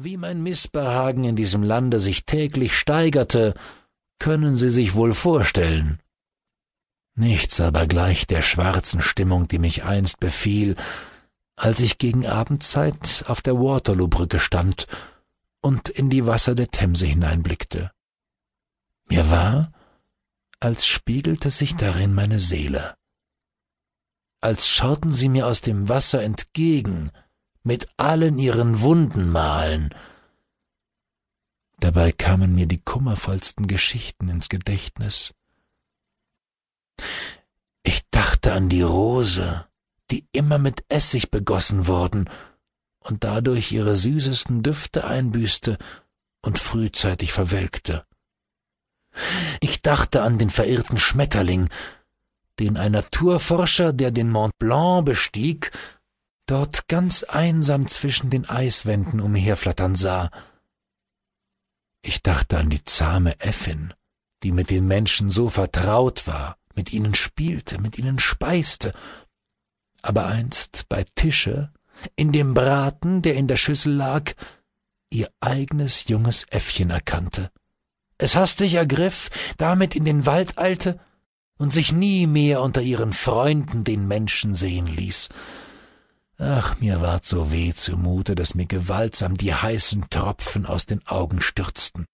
Wie mein Missbehagen in diesem Lande sich täglich steigerte, können Sie sich wohl vorstellen. Nichts aber gleicht der schwarzen Stimmung, die mich einst befiel, als ich gegen Abendzeit auf der Waterloo-Brücke stand und in die Wasser der Themse hineinblickte. Mir war, als spiegelte sich darin meine Seele. Als schauten sie mir aus dem Wasser entgegen, mit allen ihren Wundenmalen. Dabei kamen mir die kummervollsten Geschichten ins Gedächtnis. Ich dachte an die Rose, die immer mit Essig begossen worden und dadurch ihre süßesten Düfte einbüßte und frühzeitig verwelkte. Ich dachte an den verirrten Schmetterling, den ein Naturforscher, der den Mont Blanc bestieg, dort ganz einsam zwischen den Eiswänden umherflattern sah. Ich dachte an die zahme Äffin, die mit den Menschen so vertraut war, mit ihnen spielte, mit ihnen speiste, aber einst bei Tische, in dem Braten, der in der Schüssel lag, ihr eigenes junges Äffchen erkannte, es hastig ergriff, damit in den Wald eilte und sich nie mehr unter ihren Freunden den Menschen sehen ließ. Ach, mir ward so weh zumute, dass mir gewaltsam die heißen Tropfen aus den Augen stürzten.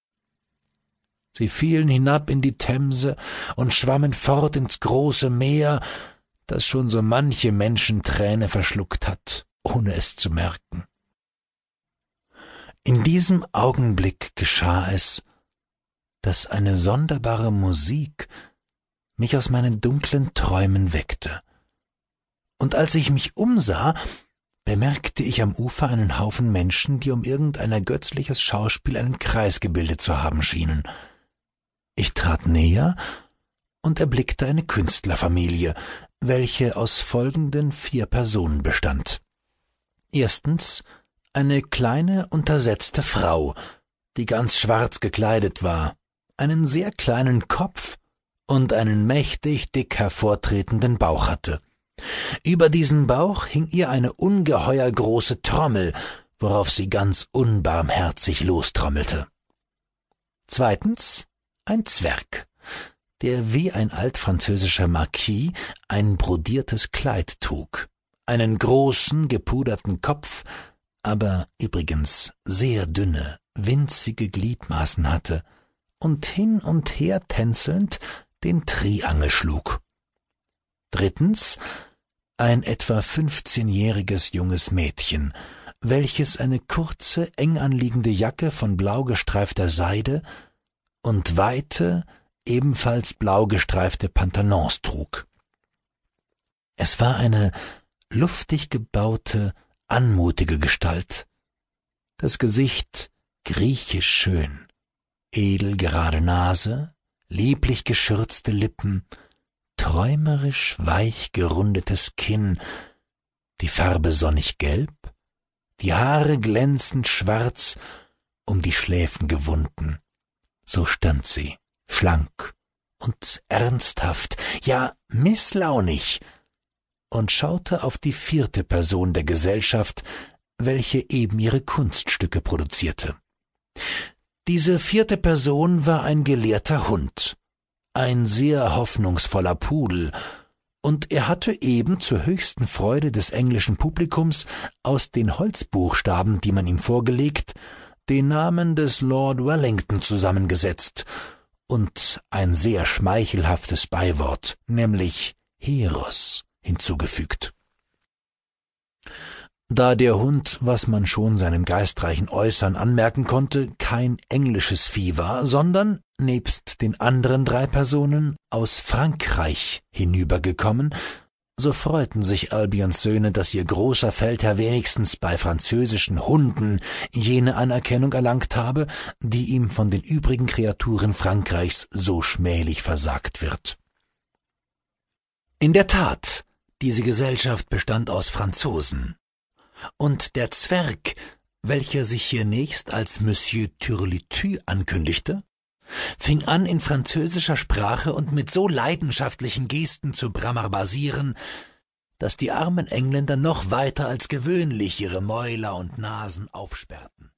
Sie fielen hinab in die Themse und schwammen fort ins große Meer, das schon so manche Menschenträne verschluckt hat, ohne es zu merken. In diesem Augenblick geschah es, dass eine sonderbare Musik mich aus meinen dunklen Träumen weckte. Und als ich mich umsah, bemerkte ich am Ufer einen Haufen Menschen, die um irgendein ergötzliches Schauspiel einen Kreis gebildet zu haben schienen. Ich trat näher und erblickte eine Künstlerfamilie, welche aus folgenden vier Personen bestand. Erstens eine kleine, untersetzte Frau, die ganz schwarz gekleidet war, einen sehr kleinen Kopf und einen mächtig dick hervortretenden Bauch hatte. Über diesen Bauch hing ihr eine ungeheuer große Trommel, worauf sie ganz unbarmherzig lostrommelte. Zweitens ein Zwerg, der wie ein altfranzösischer Marquis ein brodiertes Kleid trug, einen großen, gepuderten Kopf, aber übrigens sehr dünne, winzige Gliedmaßen hatte und hin und her tänzelnd den Triangel schlug. Drittens ein etwa fünfzehnjähriges junges Mädchen, welches eine kurze, eng anliegende Jacke von blau gestreifter Seide und weite, ebenfalls blau gestreifte Pantalons trug. Es war eine luftig gebaute, anmutige Gestalt, das Gesicht griechisch schön, edel gerade Nase, lieblich geschürzte Lippen, träumerisch weich gerundetes Kinn, die Farbe sonnig gelb, die Haare glänzend schwarz, um die Schläfen gewunden. So stand sie, schlank und ernsthaft, ja misslaunig, und schaute auf die vierte Person der Gesellschaft, welche eben ihre Kunststücke produzierte. Diese vierte Person war ein gelehrter Hund, ein sehr hoffnungsvoller Pudel, und er hatte eben zur höchsten Freude des englischen Publikums aus den Holzbuchstaben, die man ihm vorgelegt, den Namen des Lord Wellington zusammengesetzt und ein sehr schmeichelhaftes Beiwort, nämlich Heros, hinzugefügt. Da der Hund, was man schon seinem geistreichen Äußern anmerken konnte, kein englisches Vieh war, sondern, nebst den anderen drei Personen, aus Frankreich hinübergekommen, so freuten sich Albions Söhne, dass ihr großer Feldherr wenigstens bei französischen Hunden jene Anerkennung erlangt habe, die ihm von den übrigen Kreaturen Frankreichs so schmählich versagt wird. In der Tat, diese Gesellschaft bestand aus Franzosen, und der Zwerg, welcher sich hier nächst als Monsieur Turlitu ankündigte, fing an, in französischer Sprache und mit so leidenschaftlichen Gesten zu bramarbasieren, dass die armen Engländer noch weiter als gewöhnlich ihre Mäuler und Nasen aufsperrten.